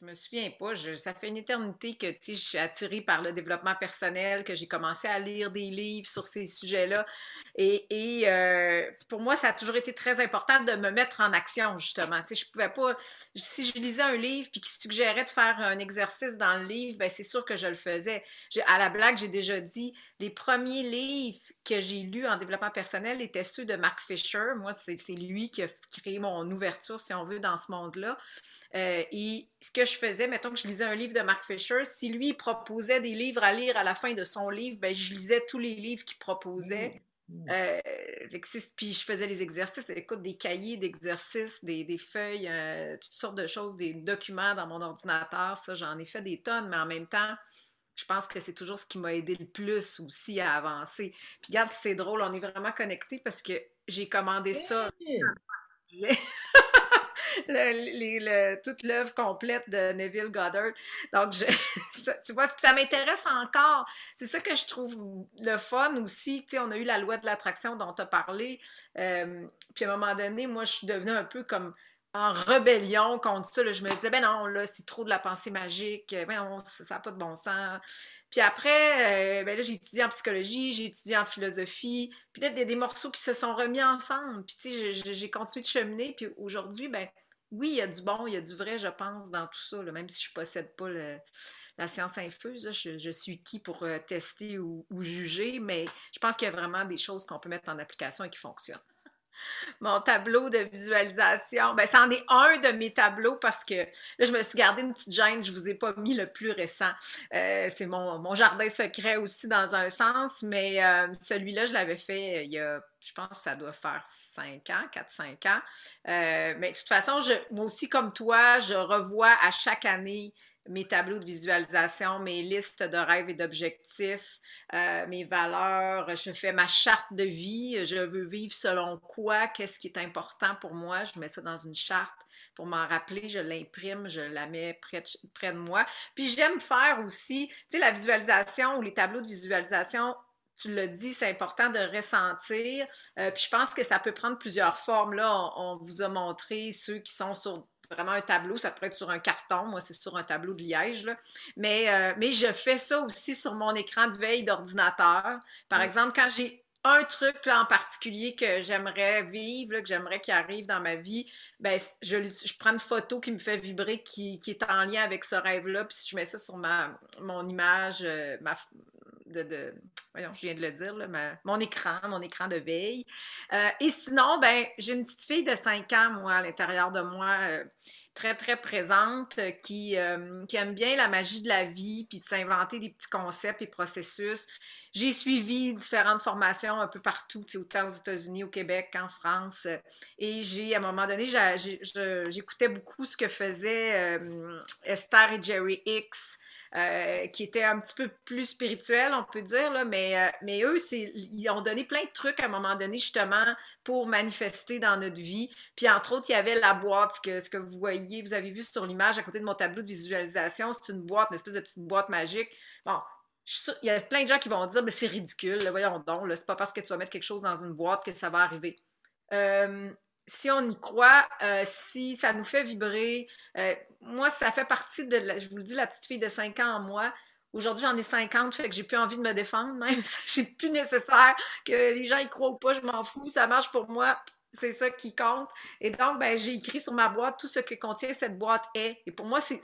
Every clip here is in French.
je me souviens pas. ça fait une éternité que je suis attirée par le développement personnel, que j'ai commencé à lire des livres sur ces sujets-là. Et, euh, pour moi, ça a toujours été très important de me mettre en action, justement. je pouvais pas. Si je lisais un livre puis qui suggérait de faire un exercice dans le livre, ben c'est sûr que je le faisais. À la blague, j'ai déjà dit les premiers livres que j'ai lus en développement personnel étaient ceux de Mark Fisher. Moi, c'est lui qui a créé mon ouverture, si on veut, dans ce monde-là. Euh, et ce que je faisais, mettons que je lisais un livre de Mark Fisher, si lui proposait des livres à lire à la fin de son livre, ben, je lisais tous les livres qu'il proposait. Mmh. Mmh. Euh, puis je faisais les exercices, écoute, des cahiers d'exercices, des, feuilles, euh, toutes sortes de choses, des documents dans mon ordinateur. Ça, j'en ai fait des tonnes, mais en même temps, je pense que c'est toujours ce qui m'a aidé le plus aussi à avancer. Puis regarde, c'est drôle, on est vraiment connectés parce que j'ai commandé ça. toute l'œuvre complète de Neville Goddard. Donc, tu vois, ça m'intéresse encore. C'est ça que je trouve le fun aussi. Tu sais, on a eu la loi de l'attraction dont tu as parlé. Euh, puis à un moment donné, moi, je suis devenue un peu comme en rébellion contre ça. Je me disais, ben non, là, c'est trop de la pensée magique. Ben ça n'a pas de bon sens. Puis après, euh, ben là, j'ai étudié en psychologie, j'ai étudié en philosophie. Puis là, il y a des morceaux qui se sont remis ensemble. Puis tu sais, j'ai continué de cheminer. Puis aujourd'hui, ben oui, il y a du bon, il y a du vrai, je pense, dans tout ça, même si je ne possède pas la science infuse. je, suis qui pour euh, tester ou, juger, mais je pense qu'il y a vraiment des choses qu'on peut mettre en application et qui fonctionnent. Mon tableau de visualisation, ben, c'en est un de mes tableaux parce que là, je me suis gardé une petite gêne, je ne vous ai pas mis le plus récent. Euh, c'est mon, jardin secret aussi dans un sens, mais euh, celui-là, je l'avais fait il y a je pense que ça doit faire 5 ans, 4-5 ans. Euh, mais de toute façon, moi aussi, comme toi, je revois à chaque année mes tableaux de visualisation, mes listes de rêves et d'objectifs, euh, mes valeurs. Je fais ma charte de vie. Je veux vivre selon quoi, qu'est-ce qui est important pour moi. Je mets ça dans une charte pour m'en rappeler. Je l'imprime, je la mets près de, moi. Puis j'aime faire aussi, tu sais, la visualisation ou les tableaux de visualisation tu l'as dit, c'est important de ressentir. Euh, puis je pense que ça peut prendre plusieurs formes. Là, on, vous a montré ceux qui sont sur vraiment un tableau, ça pourrait être sur un carton, moi c'est sur un tableau de liège, Mais, euh, mais je fais ça aussi sur mon écran de veille d'ordinateur. Par exemple, quand j'ai un truc là, en particulier que j'aimerais vivre, que j'aimerais qu'il arrive dans ma vie, ben, je, je, prends une photo qui me fait vibrer, qui, qui est en lien avec ce rêve-là, puis je mets ça sur ma, mon image, euh, ma, de, voyons, je viens de le dire, mon écran, mon écran de veille. Euh, et sinon, ben, j'ai une petite fille de 5 ans, moi, à l'intérieur de moi, euh, très, très présente, euh, qui, qui aime bien la magie de la vie, puis de s'inventer des petits concepts et processus. J'ai suivi différentes formations un peu partout, autant aux États-Unis, au Québec qu'en France. Et j'ai, à un moment donné, j'écoutais beaucoup ce que faisaient Esther et Jerry Hicks, euh, qui était un petit peu plus spirituel, on peut dire, là, mais, euh, mais eux, ils ont donné plein de trucs à un moment donné, justement, pour manifester dans notre vie. Puis, entre autres, il y avait la boîte, ce que, ce que vous voyez, vous avez vu sur l'image à côté de mon tableau de visualisation, c'est une boîte, une espèce de petite boîte magique. Bon, il y a plein de gens qui vont dire, mais c'est ridicule, voyons donc, c'est pas parce que tu vas mettre quelque chose dans une boîte que ça va arriver. Euh, si on y croit, euh, si ça nous fait vibrer, euh, moi, ça fait partie de, je vous le dis, la petite fille de 5 ans en moi. Aujourd'hui, j'en ai 50, fait que j'ai plus envie de me défendre, même. j'ai plus nécessaire que les gens y croient ou pas, je m'en fous, ça marche pour moi. C'est ça qui compte. Et donc, ben, j'ai écrit sur ma boîte tout ce que contient cette boîte est. Et pour moi, c'est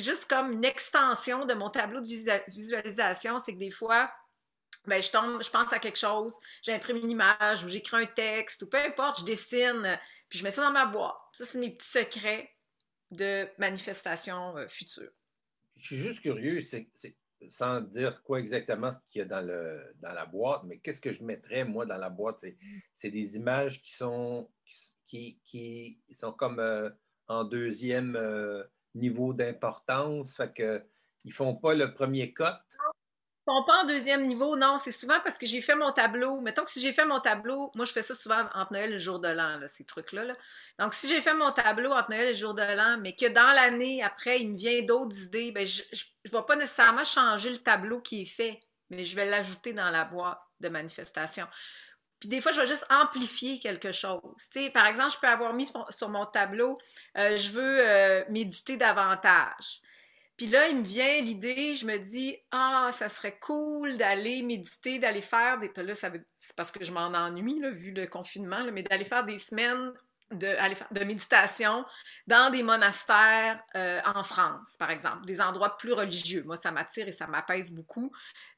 juste comme une extension de mon tableau de visualisation. C'est que des fois, ben, je tombe, je pense à quelque chose, j'imprime une image ou j'écris un texte ou peu importe, je dessine, puis je mets ça dans ma boîte. Ça, c'est mes petits secrets de manifestation euh, future. Je suis juste curieux, c'est, sans dire quoi exactement ce qu'il y a dans, la boîte, mais qu'est-ce que je mettrais, moi, dans la boîte? C'est, des images qui sont, comme euh, en deuxième euh, niveau d'importance, fait que ils font pas le premier cut, pas en deuxième niveau, non, c'est souvent parce que j'ai fait mon tableau. Mettons que si j'ai fait mon tableau, moi je fais ça souvent entre Noël et le jour de l'an, ces trucs-là. Donc si j'ai fait mon tableau entre Noël et le jour de l'an, mais que dans l'année après, il me vient d'autres idées, ben, je ne vais pas nécessairement changer le tableau qui est fait, mais je vais l'ajouter dans la boîte de manifestation. Puis des fois, je vais juste amplifier quelque chose. par exemple, je peux avoir mis sur mon tableau, euh, je veux euh, méditer davantage. Puis là, il me vient l'idée, je me dis, ah, ça serait cool d'aller méditer, d'aller faire des. Là, c'est parce que je m'en ennuie, là, vu le confinement, mais d'aller faire des semaines de, de méditation dans des monastères euh, en France, par exemple, des endroits plus religieux. Moi, ça m'attire et ça m'apaise beaucoup.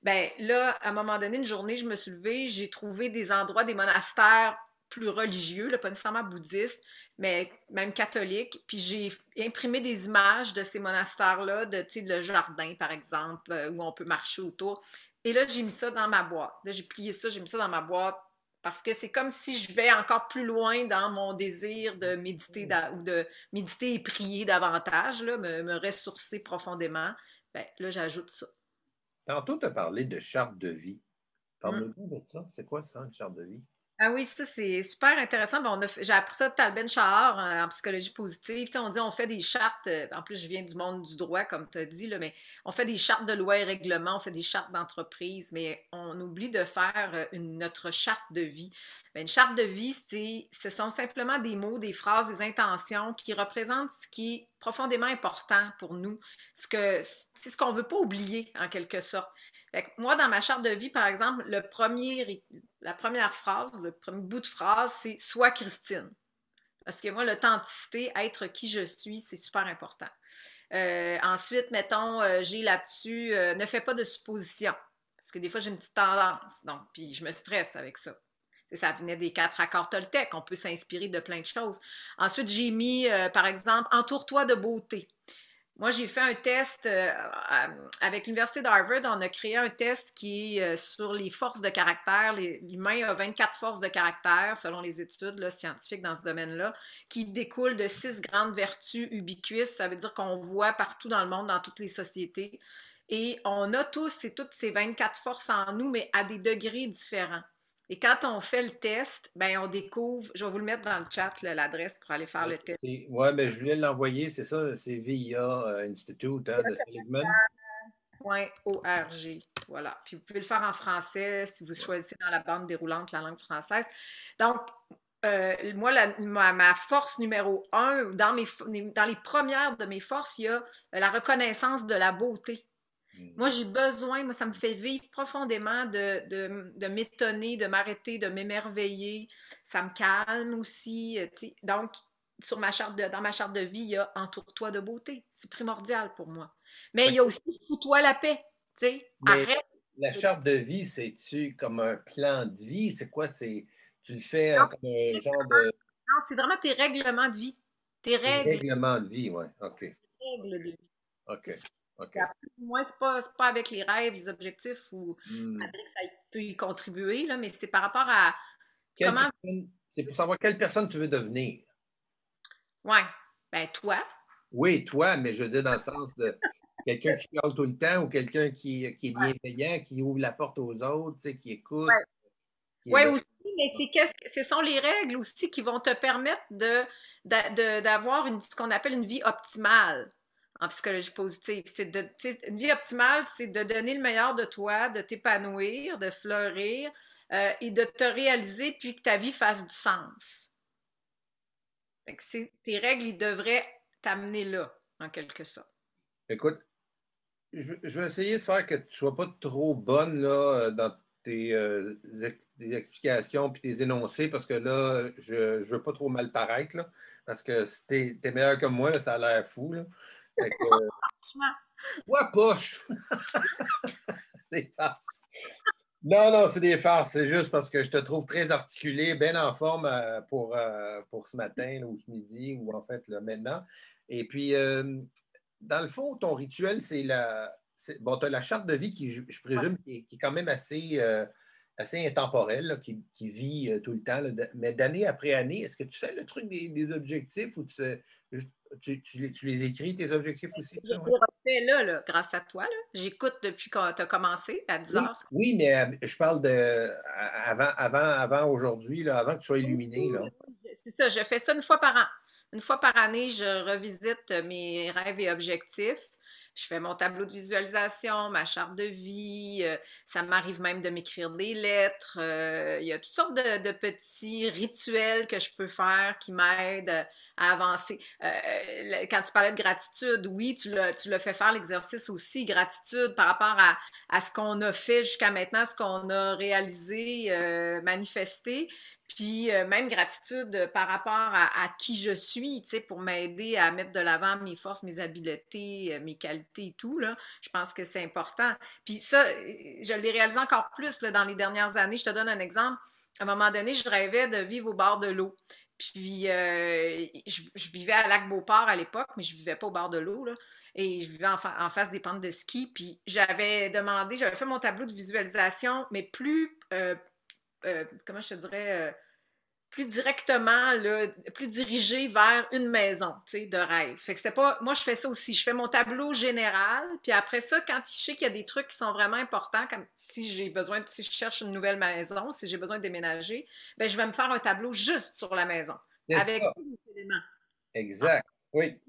Ben là, à un moment donné, une journée, je me suis levée, j'ai trouvé des endroits, des monastères plus religieux, pas nécessairement bouddhistes, mais même catholiques. Puis j'ai imprimé des images de ces monastères-là, de le jardin, par exemple, euh, où on peut marcher autour. Et là, j'ai mis ça dans ma boîte. Là, j'ai plié ça, j'ai mis ça dans ma boîte parce que c'est comme si je vais encore plus loin dans mon désir de méditer ou de méditer et prier davantage, là, me, ressourcer profondément. Ben, là, j'ajoute ça. Tantôt, tu as parlé de charte de vie. Parle-nous de ça. C'est quoi ça, une charte de vie? Ah oui, ça, c'est super intéressant. j'ai appris ça de Talben Shahar euh, en psychologie positive. on dit on fait des chartes. Euh, en plus, je viens du monde du droit, comme tu as dit, mais on fait des chartes de loi et règlements, on fait des chartes d'entreprise, mais on oublie de faire euh, notre charte de vie. Ben, une charte de vie, c'est, ce sont simplement des mots, des phrases, des intentions qui représentent ce qui profondément important pour nous. Ce que, c'est ce qu'on ne veut pas oublier, en quelque sorte. moi, dans ma charte de vie, par exemple, le premier, la première phrase, le premier bout de phrase, c'est Sois Christine. Parce que moi, l'authenticité, être qui je suis, c'est super important. Euh, ensuite, mettons, euh, j'ai là-dessus, euh, ne fais pas de suppositions. Parce que des fois, j'ai une petite tendance. Donc, puis je me stresse avec ça. Ça venait des quatre accords Toltec. On peut s'inspirer de plein de choses. Ensuite, j'ai mis, par exemple, entoure-toi de beauté. Moi, j'ai fait un test euh, avec l'Université d'Harvard. On a créé un test qui est euh, sur les forces de caractère. L'humain a 24 forces de caractère, selon les études scientifiques dans ce domaine-là, qui découlent de six grandes vertus ubiquistes. Ça veut dire qu'on voit partout dans le monde, dans toutes les sociétés. Et on a tous et toutes ces 24 forces en nous, mais à des degrés différents. Et quand on fait le test, ben on découvre, je vais vous le mettre dans le chat, l'adresse pour aller faire le test. Oui, mais je voulais l'envoyer, c'est ça, c'est VIA euh, Institute hein, de Seligman? .org. Voilà. Puis vous pouvez le faire en français si vous choisissez dans la bande déroulante la langue française. Donc, euh, moi, ma, force numéro un, dans, mes, dans les premières de mes forces, il y a la reconnaissance de la beauté. Mm. Moi, j'ai besoin, moi, ça me fait vivre profondément de, m'étonner, de m'arrêter, de m'émerveiller. Ça me calme aussi. Euh, Donc, sur ma charte dans ma charte de vie, il y a entoure-toi de beauté. C'est primordial pour moi. Mais il y a aussi fous-toi la paix. Arrête. La charte de vie, c'est-tu comme un plan de vie? C'est quoi? C'est tu le fais comme un genre de. Non, c'est vraiment tes règlements de vie. Tes règles. Règlements de vie, oui. OK. règles de vie. OK. Moi, ce n'est pas, pas, avec les rêves, les objectifs ou mmh. que ça peut y contribuer, là, mais c'est par rapport à comment. C'est pour savoir quelle personne tu veux devenir. Oui. Ben, toi. Oui, toi, mais je veux dire dans le sens de quelqu'un qui parle tout le temps ou quelqu'un qui, qui, est bienveillant, qui ouvre la porte aux autres, tu sais, qui écoute. Oui, ouais, aussi, mais c'est ce sont les règles aussi qui vont te permettre d'avoir de, ce qu'on appelle une vie optimale en psychologie positive. C'est une vie optimale, c'est de donner le meilleur de toi, de t'épanouir, de fleurir euh, et de te réaliser puis que ta vie fasse du sens. tes règles, ils devraient t'amener là, en quelque sorte. Écoute, je, vais essayer de faire que tu ne sois pas trop bonne là, dans tes euh, explications puis tes énoncés parce que là, je ne veux pas trop mal paraître. Parce que si tu es, meilleur que moi, ça a l'air fou. Ouais, poche! des farces. Non, non, c'est des farces. C'est juste parce que je te trouve très articulé, bien en forme euh, pour, euh, pour ce matin ou ce midi ou en fait là, maintenant. Et puis, euh, dans le fond, ton rituel, c'est la. Bon, tu as la charte de vie qui, je, présume, qui est, quand même assez, assez intemporelle, qui, vit tout le temps. mais d'année après année, est-ce que tu fais le truc des, objectifs ou tu, tu, les écris, tes objectifs aussi? Je les là, là, grâce à toi. J'écoute depuis que tu as commencé à 10 heures. Oui, mais euh, je parle de avant, avant, avant aujourd'hui, avant que tu sois illuminé. C'est ça, je fais ça une fois par an. Une fois par année, je revisite mes rêves et objectifs. Je fais mon tableau de visualisation, ma charte de vie. Euh, ça m'arrive même de m'écrire des lettres. Euh, il y a toutes sortes de, petits rituels que je peux faire qui m'aident à avancer. Euh, quand tu parlais de gratitude, oui, tu l'as fait faire l'exercice aussi. Gratitude par rapport à, à ce qu'on a fait jusqu'à maintenant, ce qu'on a réalisé, manifesté. Puis euh, même gratitude par rapport à, qui je suis, tu sais, pour m'aider à mettre de l'avant mes forces, mes habiletés, euh, mes qualités et tout, là. Je pense que c'est important. Puis ça, je l'ai réalisé encore plus là, dans les dernières années. Je te donne un exemple. À un moment donné, je rêvais de vivre au bord de l'eau. Puis euh, je, vivais à Lac-Beauport à l'époque, mais je vivais pas au bord de l'eau. Et je vivais en, face des pentes de ski. Puis j'avais demandé, j'avais fait mon tableau de visualisation, mais plus euh, comment je te dirais, euh, plus directement, plus dirigé vers une maison, tu sais, de rêve. Fait que c'était pas, moi je fais ça aussi, je fais mon tableau général, puis après ça, quand je sais qu'il y a des trucs qui sont vraiment importants, comme si j'ai besoin, si je cherche une nouvelle maison, si j'ai besoin de déménager, ben je vais me faire un tableau juste sur la maison, avec tous les éléments. Exact, oui.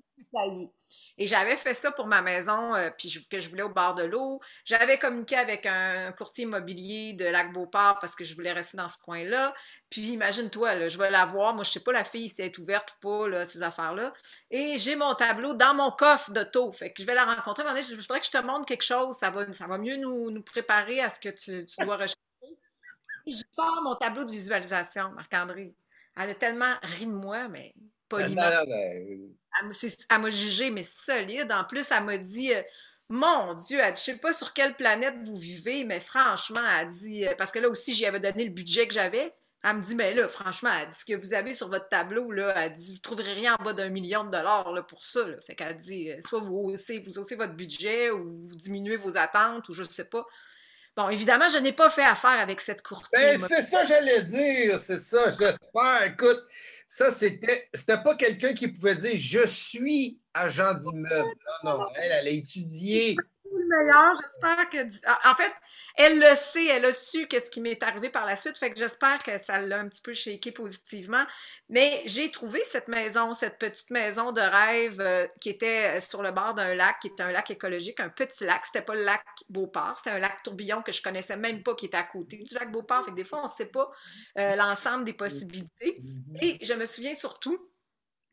Et j'avais fait ça pour ma maison, euh, puis que je voulais au bord de l'eau. J'avais communiqué avec un courtier immobilier de Lac-Beauport parce que je voulais rester dans ce coin-là. Puis imagine-toi, je vais la voir. Moi, je sais pas la fille si elle est ouverte ou pas, là, ces affaires-là. Et j'ai mon tableau dans mon coffre. Fait que je vais la rencontrer. Je voudrais que je te montre quelque chose. Ça va, ça va mieux nous, préparer à ce que tu, dois rechercher. Je sors mon tableau de visualisation, Marc-André. Elle a tellement ri de moi, mais poliment. Elle m'a jugé, mais solide. En plus, elle m'a dit euh, Mon Dieu, elle, je sais pas sur quelle planète vous vivez, mais franchement, elle dit euh, Parce que là aussi, j'y avais donné le budget que j'avais. Elle me dit, mais là, franchement, elle dit, ce que vous avez sur votre tableau, là, elle dit, vous ne trouverez rien en bas d'un million de dollars là, pour ça. Là. Fait qu'elle dit, euh, soit vous haussez, vous haussez votre budget ou vous diminuez vos attentes ou je ne sais pas. Bon, évidemment, je n'ai pas fait affaire avec cette courtière. Ben, c'est ça, j'allais dire, c'est ça, j'espère. Écoute, ça, c'était, c'était pas quelqu'un qui pouvait dire je suis agent d'immeuble. Non, non, elle, elle a étudié le meilleur. J'espère que. En fait, elle le sait, elle a su qu'est-ce qui m'est arrivé par la suite. Fait que j'espère que ça l'a un petit peu shaké positivement. Mais j'ai trouvé cette maison, cette petite maison de rêve euh, qui était sur le bord d'un lac, qui était un lac écologique, un petit lac. C'était pas le lac Beauport, c'était un lac tourbillon que je connaissais même pas qui était à côté du lac Beauport. Fait que des fois, on ne sait pas euh, l'ensemble des possibilités. Et je me souviens surtout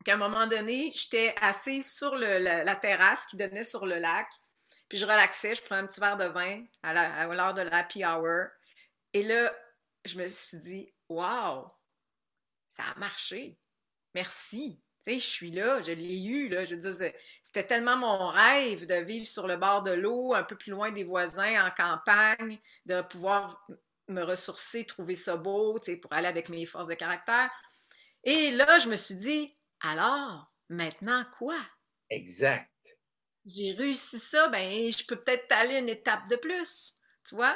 qu'à un moment donné, j'étais assise sur la, terrasse qui donnait sur le lac. Puis je relaxais, je prenais un petit verre de vin à l'heure de l'happy hour. Et là, je me suis dit, wow, ça a marché. Merci. Tu sais, je suis là, je l'ai eu. Là. Je veux c'était tellement mon rêve de vivre sur le bord de l'eau, un peu plus loin des voisins, en campagne, de pouvoir me ressourcer, trouver ça beau, tu sais, pour aller avec mes forces de caractère. Et là, je me suis dit, alors, maintenant quoi? Exact j'ai réussi ça, ben je peux peut-être aller une étape de plus, tu vois?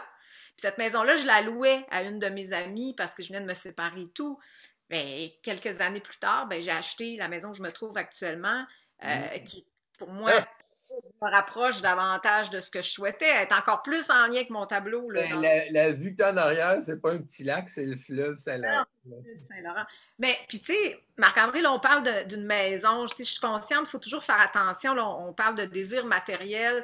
Puis cette maison-là, je la louais à une de mes amies parce que je venais de me séparer et tout. Mais quelques années plus tard, ben, j'ai acheté la maison où je me trouve actuellement, euh, mmh. qui pour moi ah! me rapproche davantage de ce que je souhaitais, être encore plus en lien avec mon tableau. Là, ben, la, vue que tu en arrière, c'est pas un petit lac, c'est le fleuve Saint-Laurent. Saint-Laurent. Mais puis tu sais, Marc-André, là, on parle d'une maison. Je, je suis consciente, il faut toujours faire attention. Là, on parle de désir matériel.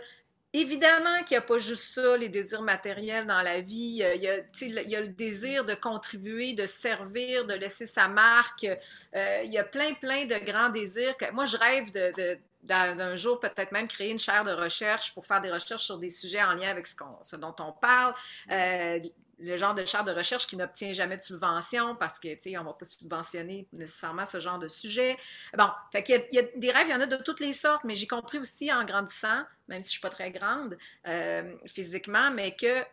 Évidemment qu'il n'y a pas juste ça, les désirs matériels dans la vie. Il y, a, il y a le désir de contribuer, de servir, de laisser sa marque. Euh, il y a plein, plein de grands désirs. Que, moi, je rêve de, d'un jour peut-être même créer une chaire de recherche pour faire des recherches sur des sujets en lien avec ce, ce dont on parle. Euh, le genre de chaire de recherche qui n'obtient jamais de subvention parce que, tu sais, on ne va pas subventionner nécessairement ce genre de sujet. Bon, fait qu'il y, a des rêves, il y en a de toutes les sortes, mais j'ai compris aussi en grandissant, même si je ne suis pas très grande euh, physiquement, mais que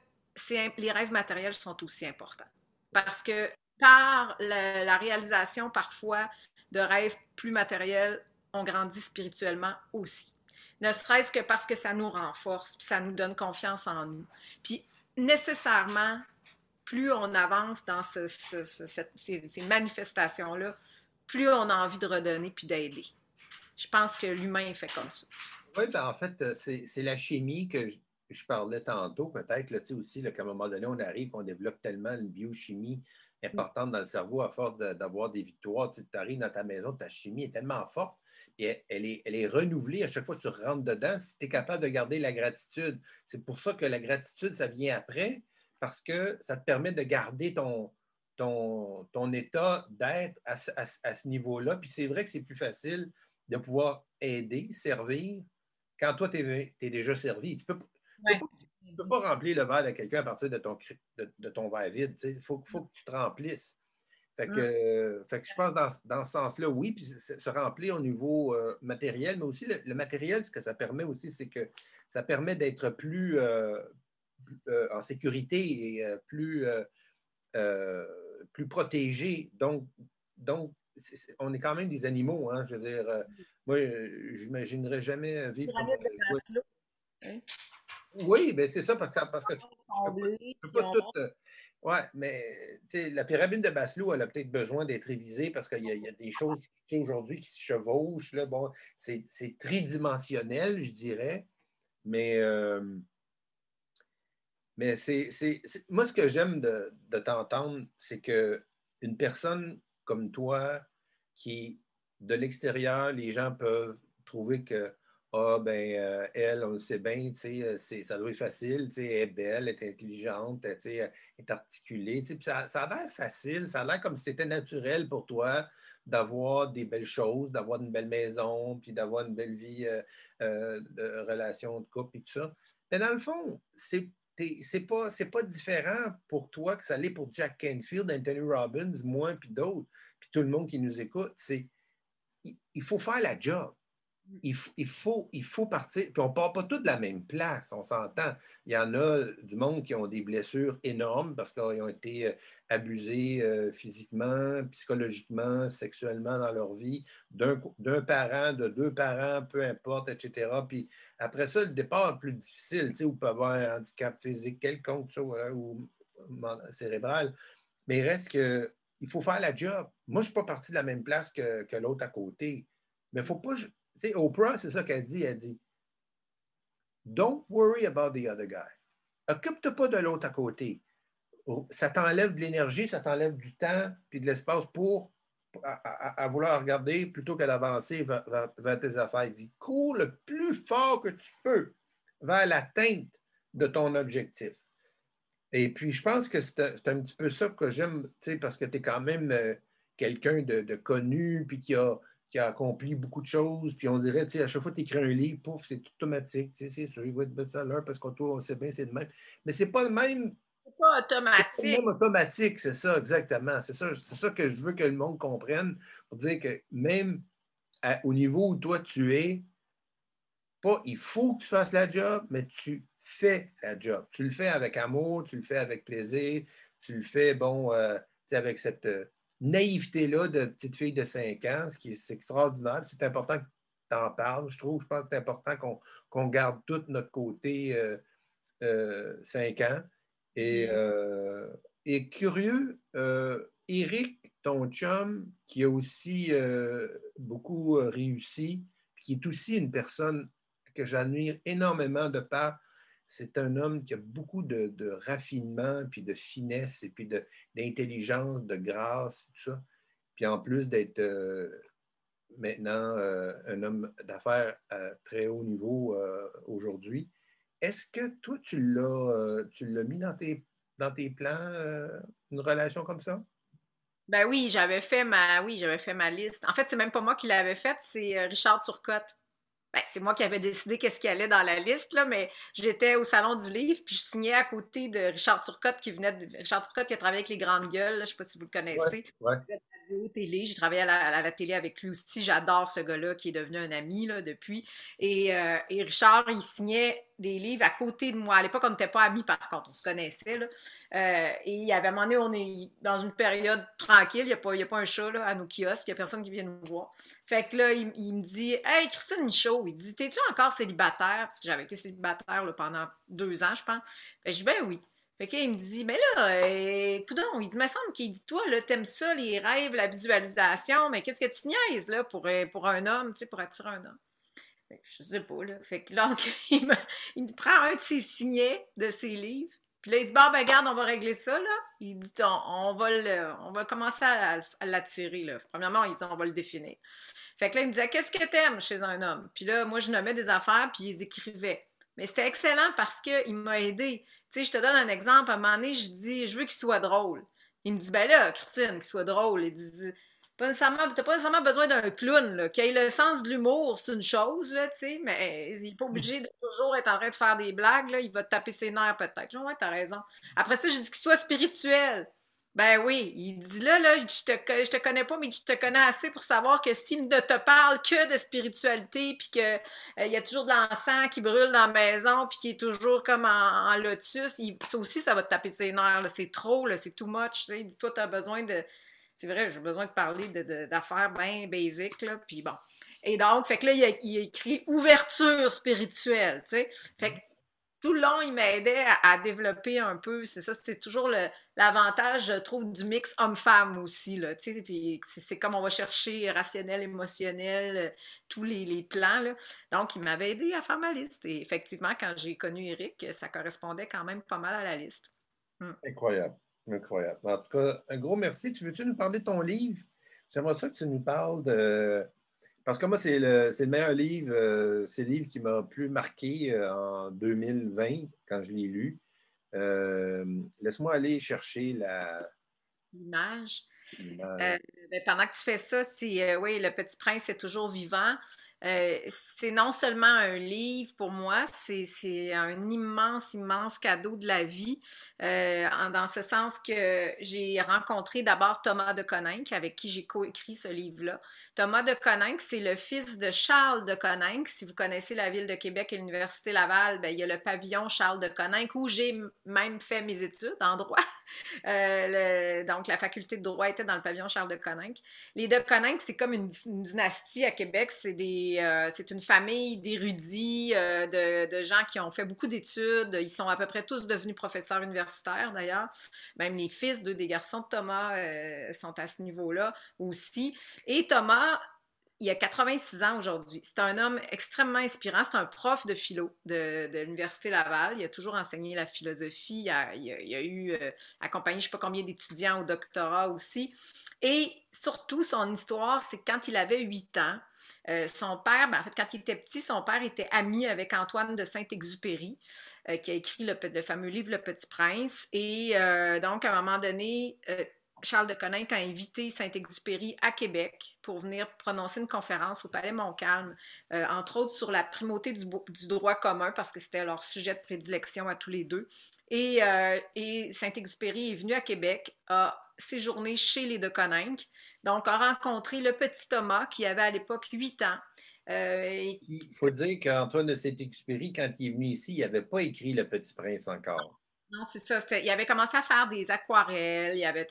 les rêves matériels sont aussi importants. Parce que par la réalisation parfois de rêves plus matériels, on grandit spirituellement aussi. Ne serait-ce que parce que ça nous renforce, puis ça nous donne confiance en nous. Puis nécessairement, plus on avance dans ces, manifestations-là, plus on a envie de redonner puis d'aider. Je pense que l'humain est fait comme ça. Oui, ben en fait, euh, c'est la chimie que je, parlais tantôt, peut-être, là, aussi, qu'à un moment donné, on arrive, on développe tellement une biochimie importante dans le cerveau à force d'avoir des victoires. Tu arrives dans ta maison, ta chimie est tellement forte Et elle, est, elle est renouvelée à chaque fois que tu rentres dedans si tu es capable de garder la gratitude. C'est pour ça que la gratitude, ça vient après, parce que ça te permet de garder ton, ton, ton état d'être à, ce niveau-là. Puis c'est vrai que c'est plus facile de pouvoir aider, servir, quand toi, tu es, déjà servi. Tu peux, ne peux pas remplir le verre de quelqu'un à partir de ton, de, ton verre vide. Il faut, faut, que tu te remplisses. Fait que, fait que je pense dans, dans ce sens-là, oui, puis se remplir au niveau euh, matériel, mais aussi le, matériel, ce que ça permet aussi, c'est que ça permet d'être plus euh, euh, en sécurité et plus, plus protégé. Donc, donc on est quand même des animaux, hein, je veux dire. moi, je n'imaginerais jamais vivre. Comme, oui, ben c'est ça, parce que, parce que tu, peux, pas tout. Oui, mais la pyramide de Maslow, elle a peut-être besoin d'être révisée parce qu'il y, a des choses aujourd'hui qui se chevauchent. Là, bon, c'est tridimensionnel, je dirais. Mais, euh, mais c'est, moi, ce que j'aime de, de t'entendre, c'est qu'une personne comme toi, qui, de l'extérieur, les gens peuvent trouver que ah, ben, euh, elle, on le sait bien, euh, ça doit être facile, elle est belle, elle est intelligente, elle est articulée. Ça, ça a l'air facile, ça a l'air comme si c'était naturel pour toi d'avoir des belles choses, d'avoir une belle maison, puis d'avoir une belle vie euh, de relation de couple et tout ça. Mais dans le fond, c'est c'est pas, pas différent pour toi que ça l'est pour Jack Canfield, Anthony Robbins, moi, puis d'autres, puis tout le monde qui nous écoute. C'est il faut faire la job il, faut, il faut partir. Puis on ne part pas tous de la même place, on s'entend. Il y en a du monde qui ont des blessures énormes parce qu'ils ont été euh, abusés euh, physiquement, psychologiquement, sexuellement dans leur vie, d'un parent, de deux parents, peu importe, etc. Puis après ça, le départ est plus difficile, tu sais, ou peut avoir un handicap physique quelconque ou cérébral. Mais il reste que il faut faire la job. Moi, je ne suis pas parti de la même place que, que l'autre à côté. Mais il ne faut pas Oprah, c'est ça qu'elle dit. Elle dit Don't worry about the other guy. Occupe-toi pas de l'autre à côté. Ça t'enlève de l'énergie, ça t'enlève du temps puis de l'espace pour à, vouloir regarder plutôt que d'avancer vers, tes affaires. Elle dit cours le plus fort que tu peux vers l'atteinte de ton objectif. Et puis, je pense que c'est un, petit peu ça que j'aime, parce que tu es quand même euh, quelqu'un de, de, connu, puis qui a, qui a accompli beaucoup de choses. Puis on dirait, tu sais, à chaque fois que tu écris un livre, pouf, c'est automatique. Tu sais, c'est sûr, il va être best-seller parce qu'on sait bien, c'est le même. Mais c'est pas le même. C'est pas automatique. C'est pas automatique, c'est ça, exactement. C'est ça, c'est ça que je veux que le monde comprenne pour dire que même au niveau où toi tu es, pas il faut que tu fasses la job, mais tu fais la job. Tu le fais avec amour, tu le fais avec plaisir, tu le fais, bon, euh, tu sais, avec cette. Euh, naïveté-là de petite fille de 5 ans, ce qui est, extraordinaire. C'est important que tu en parles, je trouve. Je pense que c'est important qu'on garde tout notre côté 5 euh, euh, ans. Et, euh, et curieux, Eric, ton chum, qui a aussi beaucoup réussi, qui est aussi une personne que j'admire énormément de part c'est un homme qui a beaucoup de, raffinement, puis de finesse, et puis d'intelligence, de, grâce, tout ça. Puis en plus d'être euh, maintenant euh, un homme d'affaires à très haut niveau euh, aujourd'hui, est-ce que toi, tu l'as mis dans tes, dans tes plans, une relation comme ça? Ben oui, j'avais fait ma oui, j'avais fait ma liste. En fait, c'est même pas moi qui l'avais faite, c'est Richard Turcotte. Ben, c'est moi qui avais décidé qu'est-ce qui allait dans la liste, là, mais j'étais au Salon du Livre, puis je signais à côté de Richard Turcotte qui venait de. Richard Turcotte qui a travaillé avec les grandes gueules, je ne sais pas si vous le connaissez. Ouais, télé. J'ai travaillé à la, télé avec lui aussi. J'adore ce gars-là qui est devenu un ami là, depuis. Et, euh, et, Richard, il signait des livres à côté de moi. À l'époque, on n'était pas amis, par contre, on se connaissait. Euh, et il y avait un moment donné, on est dans une période tranquille, il n'y a, pas, a pas un chat à nos kiosques, il n'y a personne qui vient nous voir. Fait que là, il, me dit Hey, Christine Michaud, il dit T'es-tu encore célibataire Parce que j'avais été célibataire pendant deux ans, je pense. Fait je dis Ben oui. Fait qu'il me dit, mais là, tout euh, il me semble qu'il dit, toi, là, t'aimes ça, les rêves, la visualisation, mais qu'est-ce que tu niaises, là, pour, euh, pour un homme, tu sais, pour attirer un homme? Je sais pas, là. Fait que donc, il me, prend un de ses signets de ses livres, puis là, il dit, bon, ben, regarde, on va régler ça, là. Il dit, on, va, on va commencer à, l'attirer, là. Premièrement, il dit, on va le définir. Fait que là, il me disait Qu'est-ce que t'aimes chez un homme? Puis là, moi, je nommais des affaires, puis ils écrivaient. Mais c'était excellent parce qu'il m'a aidé. Tu sais, je te donne un exemple. À un moment donné, je dis Je veux qu'il soit drôle. Il me dit Ben là, Christine, qu'il soit drôle. Il dit pas nécessairement, t'as pas nécessairement besoin d'un clown, là, qui ait le sens de l'humour, c'est une chose, là, tu sais, mais il n'est pas obligé de toujours être en train de faire des blagues, là, il va te taper ses nerfs peut-être. Ouais, t'as raison. Après ça, j'ai dit qu'il soit spirituel. Ben oui, il dit là, là, je te, je te connais pas, mais je te connais assez pour savoir que s'il ne te parle que de spiritualité, puis qu'il euh, y a toujours de l'encens qui brûle dans la maison, puis qui est toujours comme en, lotus, ça aussi, ça va te taper ses nerfs. C'est trop, c'est too much. Tu sais. Toi, tu as besoin de. C'est vrai, j'ai besoin de parler d'affaires bien basiques, là, puis bon. Et donc, fait que là, il a, il a écrit ouverture spirituelle, tu sais. Fait que tout le long, il m'aidait à, développer un peu. C'est ça, c'est toujours l'avantage, je trouve, du mix homme-femme aussi. Là, puis c'est comme on va chercher rationnel, émotionnel, euh, tous les, plans. Là. Donc, il m'avait aidé à faire ma liste. Et effectivement, quand j'ai connu Eric, ça correspondait quand même pas mal à la liste. Hmm. Incroyable. Incroyable. En tout cas, un gros merci. Tu veux-tu nous parler de ton livre? J'aimerais ça que tu nous parles de parce que moi, c'est le, meilleur livre, euh, c'est le livre qui m'a plus marqué euh, en 2020 quand je l'ai lu. Euh, laisse-moi aller chercher la. L'image. Ben, pendant que tu fais ça, si oui, le petit prince est toujours vivant. Euh, c'est non seulement un livre pour moi, c'est un immense, immense cadeau de la vie, euh, dans ce sens que j'ai rencontré d'abord Thomas de Coninck, avec qui j'ai coécrit ce livre-là. Thomas de Coninck, c'est le fils de Charles de Coninck. Si vous connaissez la ville de Québec et l'Université Laval, ben, il y a le pavillon Charles de Coninck où j'ai même fait mes études en droit. Euh, donc, la faculté de droit était dans le pavillon Charles de Coninck. Les de Coninck, c'est comme une dynastie à Québec. C'est des euh, c'est une famille d'érudits, euh, de, gens qui ont fait beaucoup d'études. Ils sont à peu près tous devenus professeurs universitaires, d'ailleurs. Même les fils de des garçons de Thomas euh, sont à ce niveau-là aussi. Et Thomas, il a 86 ans aujourd'hui. C'est un homme extrêmement inspirant. C'est un prof de philo de, l'Université Laval. Il a toujours enseigné la philosophie. Il a, eu accompagné je ne sais pas combien d'étudiants au doctorat aussi. Et surtout, son histoire, c'est quand il avait 8 ans, euh, son père, ben, en fait, quand il était petit, son père était ami avec Antoine de Saint-Exupéry, euh, qui a écrit le, fameux livre Le Petit Prince. Et euh, donc, à un moment donné, Charles de Coninck a invité Saint-Exupéry à Québec pour venir prononcer une conférence au Palais Montcalm, entre autres sur la primauté du, droit commun, parce que c'était leur sujet de prédilection à tous les deux. Et, Saint-Exupéry est venu à Québec, a séjourné chez les de Coninck, donc a rencontré le petit Thomas qui avait à l'époque 8 ans. Euh, il faut dire qu'Antoine de Saint-Exupéry, quand il est venu ici, il n'avait pas écrit Le Petit Prince encore. Non, c'est ça. Il avait commencé à faire des aquarelles, il avait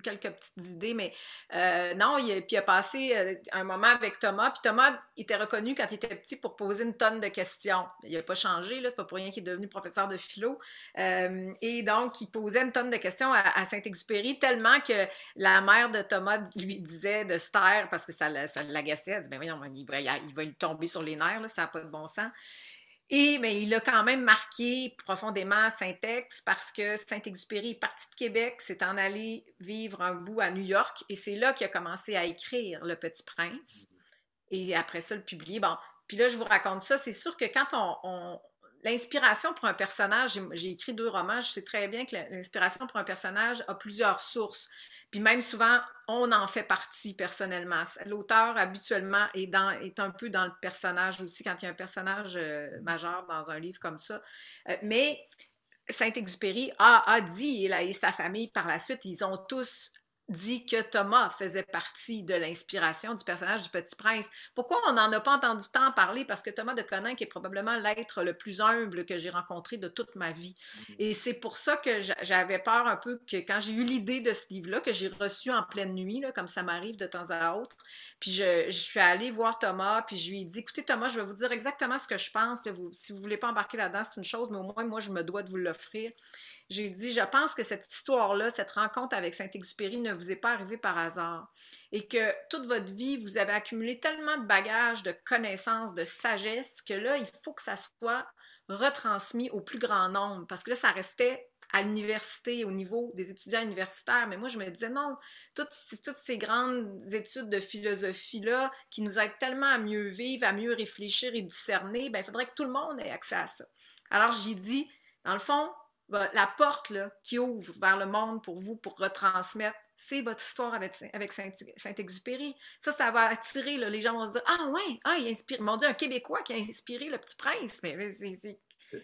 quelques petites idées, mais euh, non, il, puis il a passé euh, un moment avec Thomas, puis Thomas était reconnu quand il était petit pour poser une tonne de questions. Il n'a pas changé, là, c'est pas pour rien qu'il est devenu professeur de philo. Euh, et donc, il posait une tonne de questions à, Saint-Exupéry, tellement que la mère de Thomas lui disait de se taire parce que ça, l'agaçait. Elle dit, ben oui, il, va, il va lui tomber sur les nerfs, ça n'a pas de bon sens. Et mais il a quand même marqué profondément Saint-Ex parce que Saint-Exupéry est parti de Québec, s'est en allé vivre un bout à New York et c'est là qu'il a commencé à écrire Le Petit Prince. Et après ça, le publier. Bon, puis là, je vous raconte ça. C'est sûr que quand on, L'inspiration pour un personnage, j'ai écrit deux romans, je sais très bien que l'inspiration pour un personnage a plusieurs sources. Puis même souvent, on en fait partie personnellement. L'auteur, habituellement, est, un peu dans le personnage aussi quand il y a un personnage euh, majeur dans un livre comme ça. Euh, mais Saint-Exupéry a, dit, et sa famille par la suite, ils ont tous dit que Thomas faisait partie de l'inspiration du personnage du Petit Prince. Pourquoi on n'en a pas entendu tant parler? Parce que Thomas de Coninck est probablement l'être le plus humble que j'ai rencontré de toute ma vie. Mm-hmm. Et c'est pour ça que j'avais peur un peu que quand j'ai eu l'idée de ce livre-là, que j'ai reçu en pleine nuit, là, comme ça m'arrive de temps à autre, puis je, suis allée voir Thomas, puis je lui ai dit, écoutez Thomas, je vais vous dire exactement ce que je pense. Vous, si vous ne voulez pas embarquer là-dedans, c'est une chose, mais au moins, moi, je me dois de vous l'offrir j'ai dit, je pense que cette histoire-là, cette rencontre avec Saint-Exupéry ne vous est pas arrivée par hasard et que toute votre vie, vous avez accumulé tellement de bagages, de connaissances, de sagesse que là, il faut que ça soit retransmis au plus grand nombre parce que là, ça restait à l'université, au niveau des étudiants universitaires. Mais moi, je me disais, non, toutes, ces grandes études de philosophie-là qui nous aident tellement à mieux vivre, à mieux réfléchir et discerner, ben, il faudrait que tout le monde ait accès à ça. Alors, j'ai dit, dans le fond, la porte là, qui ouvre vers le monde pour vous, pour retransmettre, c'est votre histoire avec, avec Saint-Exupéry. Ça, ça va attirer, les gens vont se dire Ah ouais, ah, il inspire. Mon Dieu, un Québécois qui a inspiré le petit prince. Mais, c'est,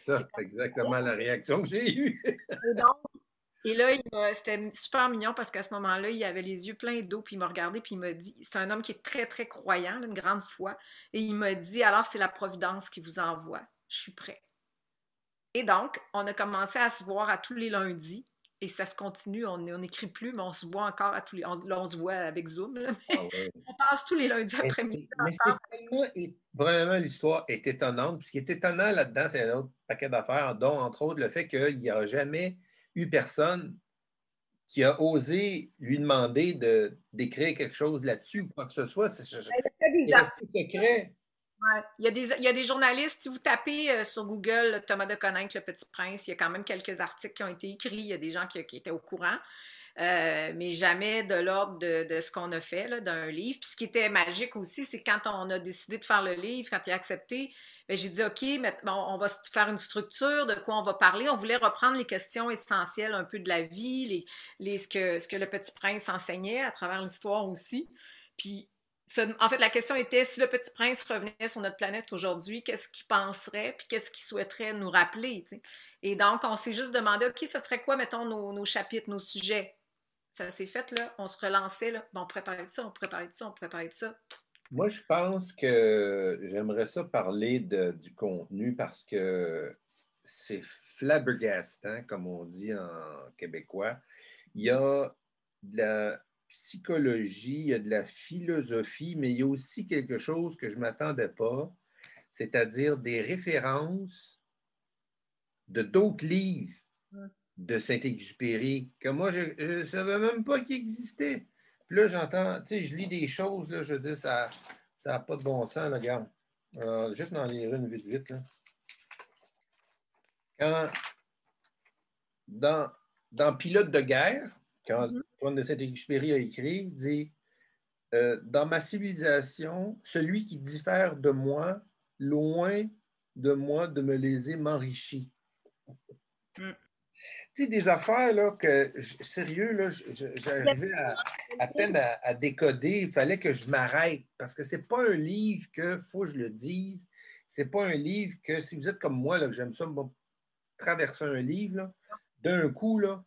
ça, c'est exactement la réaction que j'ai eue. et, là, c'était super mignon parce qu'à ce moment-là, il avait les yeux pleins d'eau, puis il m'a regardé, puis il m'a dit C'est un homme qui est très, très croyant, une grande foi. Et il m'a dit Alors, c'est la Providence qui vous envoie. Je suis prêt. Et donc, on a commencé à se voir à tous les lundis et ça se continue, on n'écrit plus, mais on se voit encore à tous les. On, là, on se voit avec Zoom. Ah on passe tous les lundis après-midi. Vraiment l'histoire est étonnante. ce qui est étonnant là-dedans, c'est un autre paquet d'affaires, dont entre autres le fait qu'il n'y a jamais eu personne qui a osé lui demander de, d'écrire quelque chose là-dessus ou quoi que ce soit. C'est, ben, il y a des. Il, y a des, journalistes, si vous tapez euh, sur Google Thomas de Coninck, Le Petit Prince, il y a quand même quelques articles qui ont été écrits, il y a des gens qui, étaient au courant, euh, mais jamais de l'ordre de, ce qu'on a fait d'un livre. Puis ce qui était magique aussi, c'est quand on a décidé de faire le livre, quand il a accepté, ben, j'ai dit OK, on va faire une structure, de quoi on va parler. On voulait reprendre les questions essentielles un peu de la vie, les, les, ce, que, ce que Le Petit Prince enseignait à travers l'histoire aussi. Puis en fait, la question était si le petit prince revenait sur notre planète aujourd'hui, qu'est-ce qu'il penserait, puis qu'est-ce qu'il souhaiterait nous rappeler. Et donc, on s'est juste demandé, OK, ce serait quoi, mettons, nos, chapitres, nos sujets? Ça s'est fait, là, on se relançait, là, bon, on préparait de ça, on préparait de ça, on préparait de ça. Moi, je pense que j'aimerais ça parler du contenu parce que c'est flabbergastant, comme on dit en québécois. Il y a de la psychologie, il y a de la philosophie, mais il y a aussi quelque chose que je ne m'attendais pas, c'est-à-dire des références de d'autres livres de Saint-Exupéry que moi, je ne savais même pas qu'ils existaient. Puis là, j'entends, tu sais, je lis des choses, là, je dis, ça n'a pas de bon sens, là, regarde. juste dans lire une vite, vite. Là. Quand, dans, dans Pilote de guerre, quand. Antoine de Saint-Exupéry a écrit, dit euh, Dans ma civilisation, celui qui diffère de moi, loin de moi de me léser, m'enrichit. Mm. Tu sais, des affaires là, que, sérieux, là, j'arrivais à, peine à, décoder. Il fallait que je m'arrête parce que c'est pas un livre que, faut que je le dise, c'est pas un livre que, si vous êtes comme moi, là, que j'aime ça, traverser un livre, d'un coup, là,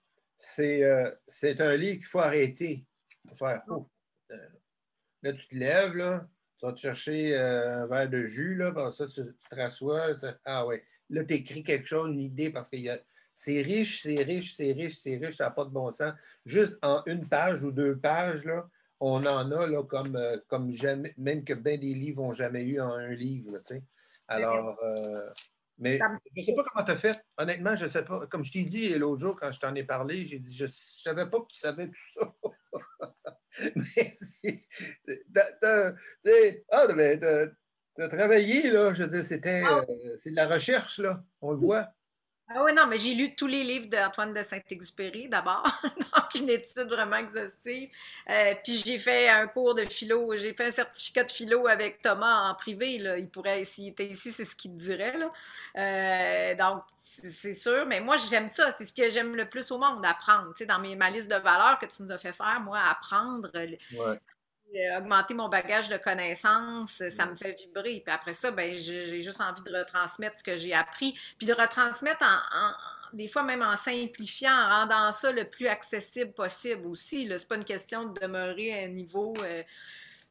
euh, c'est un livre qu'il faut arrêter. Il faut faire oh, euh, Là, tu te lèves, là, tu vas te chercher euh, un verre de jus, là, ça, tu, te rassois. ah ouais. Là, tu écris quelque chose, une idée, parce que c'est riche, c'est riche, c'est riche, c'est riche, ça n'a pas de bon sens. Juste en une page ou deux pages, là, on en a là, comme, comme jamais, même que bien des livres n'ont jamais eu en un livre. Alors, mais je ne sais pas comment tu as fait. Honnêtement, je ne sais pas. Comme je t'ai dit l'autre jour, quand je t'en ai parlé, j'ai dit, je ne savais pas que tu savais tout ça. mais tu as, travaillé, là. Je veux dire, c'était ah. euh, c'est de la recherche, là. On le voit. Ah oui, non, mais j'ai lu tous les livres d'Antoine de Saint-Exupéry d'abord, donc une étude vraiment exhaustive. Euh, puis j'ai fait un cours de philo, j'ai fait un certificat de philo avec Thomas en privé. Là. Il pourrait, s'il était ici, c'est ce qu'il dirait. Là. Euh, donc, c'est sûr, mais moi, j'aime ça. C'est ce que j'aime le plus au monde, apprendre. Tu sais, dans mes, ma liste de valeurs que tu nous as fait faire, moi, apprendre. Euh, augmenter mon bagage de connaissances, ça me fait vibrer. Puis après ça, ben, j'ai juste envie de retransmettre ce que j'ai appris, puis de retransmettre en, des fois même en simplifiant, en rendant ça le plus accessible possible aussi. Ce n'est pas une question de demeurer à un niveau. Euh,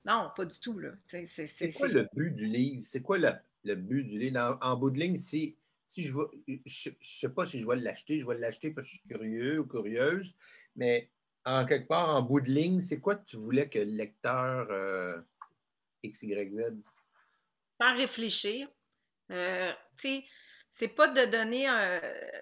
non, pas du tout. C'est quoi le but du livre? C'est quoi le, but du livre? En, bout de ligne, si, si je ne je, sais pas si je vais l'acheter, je vais l'acheter parce que je suis curieux ou curieuse, mais en quelque part, en bout de ligne, c'est quoi que tu voulais que le lecteur euh, XYZ? Faire réfléchir. Euh, tu sais, c'est pas de donner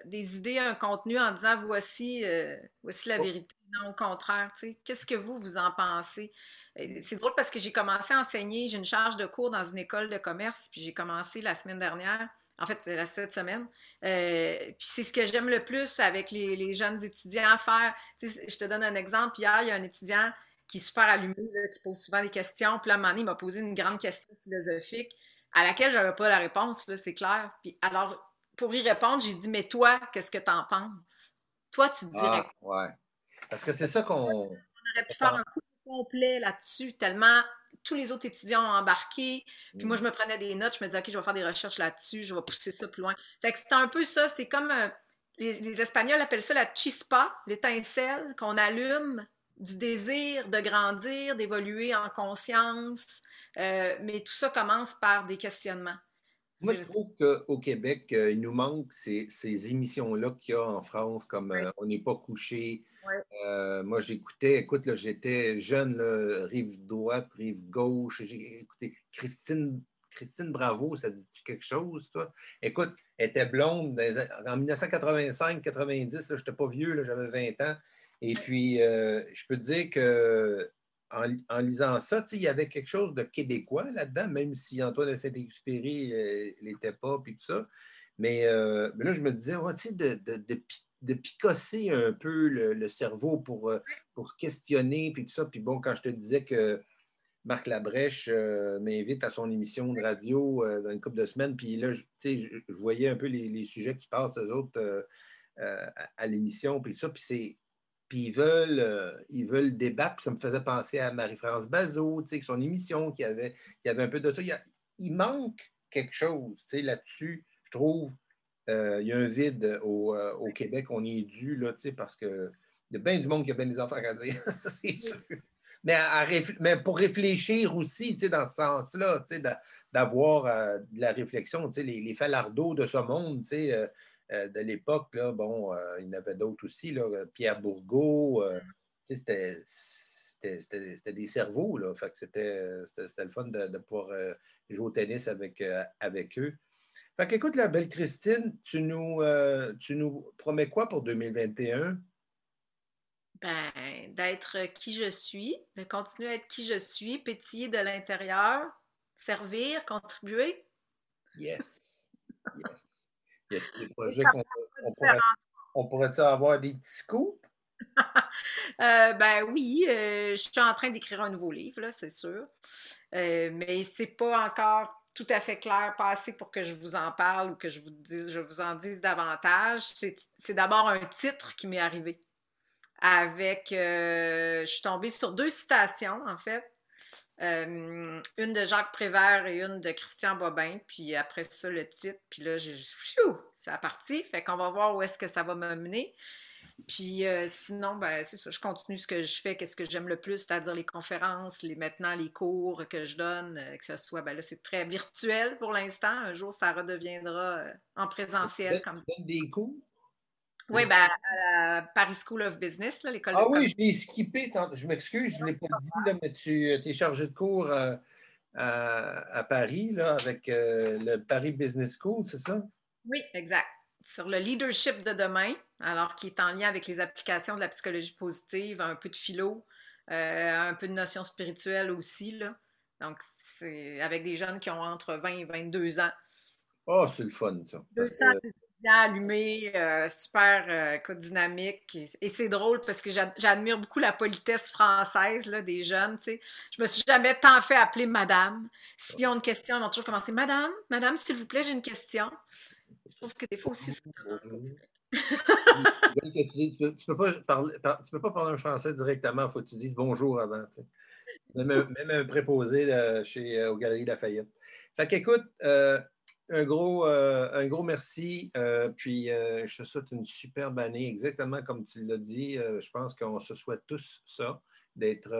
des idées, un contenu en disant voici, euh, voici la oh. vérité. Non, au contraire, tu sais, qu'est-ce que vous, vous en pensez? C'est drôle parce que j'ai commencé à enseigner, j'ai une charge de cours dans une école de commerce, puis j'ai commencé la semaine dernière En fait, c'est la cette semaine. Euh, puis c'est ce que j'aime le plus avec les, jeunes étudiants à faire. je te donne un exemple. Hier, il y a un étudiant qui est super allumé, qui pose souvent des questions. Puis là, à un moment donné, il m'a posé une grande question philosophique à laquelle je n'avais pas la réponse, c'est clair. Puis alors, pour y répondre, j'ai dit, mais toi, qu'est-ce que tu en penses? Toi, tu dirais ah, Ouais. Parce que c'est ça qu'on. On aurait pu faire un coup complet là-dessus, tellement tous les autres étudiants ont embarqué. Puis moi, mm. je me prenais des notes, je me disais, OK, je vais faire des recherches là-dessus, je vais pousser ça plus loin. Fait que c'était un peu ça, c'est comme. Euh, les, Espagnols appellent ça la chispa, l'étincelle qu'on allume du désir de grandir, d'évoluer en conscience. Euh, mais tout ça commence par des questionnements. Moi, je trouve qu'au Québec, euh, il nous manque ces, émissions-là qu'il y a en France, comme euh, On n'est pas couché. moi, j'écoutais, écoute, j'étais jeune, rive droite, rive gauche. J'ai écouté Christine, Christine Bravo, ça dit quelque chose, toi? Écoute, elle était blonde en 1985-90, je n'étais pas vieux, j'avais 20 ans. Et puis, euh, je peux te dire que en, lisant ça, il y avait quelque chose de québécois là-dedans, même si Antoine de Saint-Exupéry euh, l'était pas, puis tout ça. Mais, euh, là, je me disais, de, de, un peu le, cerveau pour, pour questionner, puis tout ça. Puis bon, quand je te disais que Marc Labrèche m'invite à son émission de radio dans une couple de semaines, puis là, je, je voyais un peu les, sujets qui passent, eux autres, à, à l'émission, puis ça, puis c'est puis ils veulent, euh, ils veulent débattre. ça me faisait penser à Marie-France Bazot, son émission, qui avait, qui avait un peu de ça. Il, manque quelque chose là-dessus, je trouve. Euh, il y a un vide au, euh, Québec, on y est dû, là, parce qu'il y a bien du monde qui a bien des affaires à dire, c'est sûr. Mais, mais, pour réfléchir aussi, dans ce sens-là, d'avoir de la réflexion, les, les falardeaux de ce monde, euh, de l'époque, bon, euh, il y en avait d'autres aussi, là, Pierre Bourgault, euh, c'était c'était des cerveaux. Là. Fait c'était le fun de, pouvoir jouer au tennis avec, avec eux. Fait qu'écoute, la belle Christine, tu nous, tu nous promets quoi pour 2021? Ben, d'être qui je suis, de continuer à être qui je suis, pétiller de l'intérieur, servir, contribuer. Yes. Yes. Il y a des projets qu'on on pourrait, avoir des petits scoops? Euh, ben oui, euh, je suis en train d'écrire un nouveau livre, c'est sûr. Euh, mais c'est pas encore tout à fait clair, pas assez pour que je vous en parle ou que je vous, dise, je vous en dise davantage. C'est d'abord un titre qui m'est arrivé. Avec, je suis tombée sur deux citations, en fait. Euh, une de Jacques Prévert et une de Christian Bobin. Puis après ça, le titre. Puis là, j'ai ça a parti. Fait qu'on va voir où est-ce que ça va me mener. Puis euh, sinon, ben, c'est ça, je continue ce que je fais, qu'est-ce que j'aime le plus, c'est-à-dire les conférences, les maintenant les cours que je donne, euh, que ce soit, ben là, c'est très virtuel pour l'instant. Un jour, ça redeviendra en présentiel. Comme... des cours? Oui, ben, à Paris School of Business, l'école ah de Ah oui, je l'ai skippé. Je m'excuse, je ne l'ai pas dit, mais tu es chargé de cours euh, à, Paris là, avec euh, le Paris Business School, c'est ça? Oui, exact. Sur le leadership de demain, alors qui est en lien avec les applications de la psychologie positive, un peu de philo, euh, un peu de notions spirituelles aussi. Là. Donc, c'est avec des jeunes qui ont entre 20 et 22 ans. Oh, c'est le fun, ça bien allumé, euh, super euh, dynamique. Et, c'est drôle parce que j'admire beaucoup la politesse française là, des jeunes. sais. Je me suis jamais tant fait appeler madame. S'ils ont une question, ils vont toujours commencer Madame, Madame, s'il vous plaît, j'ai une question. Je trouve que des fois aussi, c'est tu ne peux, pas parler, tu peux pas parler un français directement, il faut que tu dises bonjour avant. Même, même, un préposé chez, euh, aux Galeries Lafayette. Fait qu'écoute, un gros, euh, un gros merci. Euh, puis euh, je te souhaite une superbe année, exactement comme tu l'as dit. je pense qu'on se souhaite tous ça, d'être,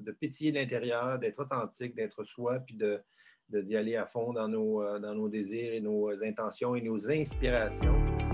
de pétiller l'intérieur, d'être authentique, d'être soi, puis de, d'y aller à fond dans nos, dans nos désirs et nos intentions et nos inspirations.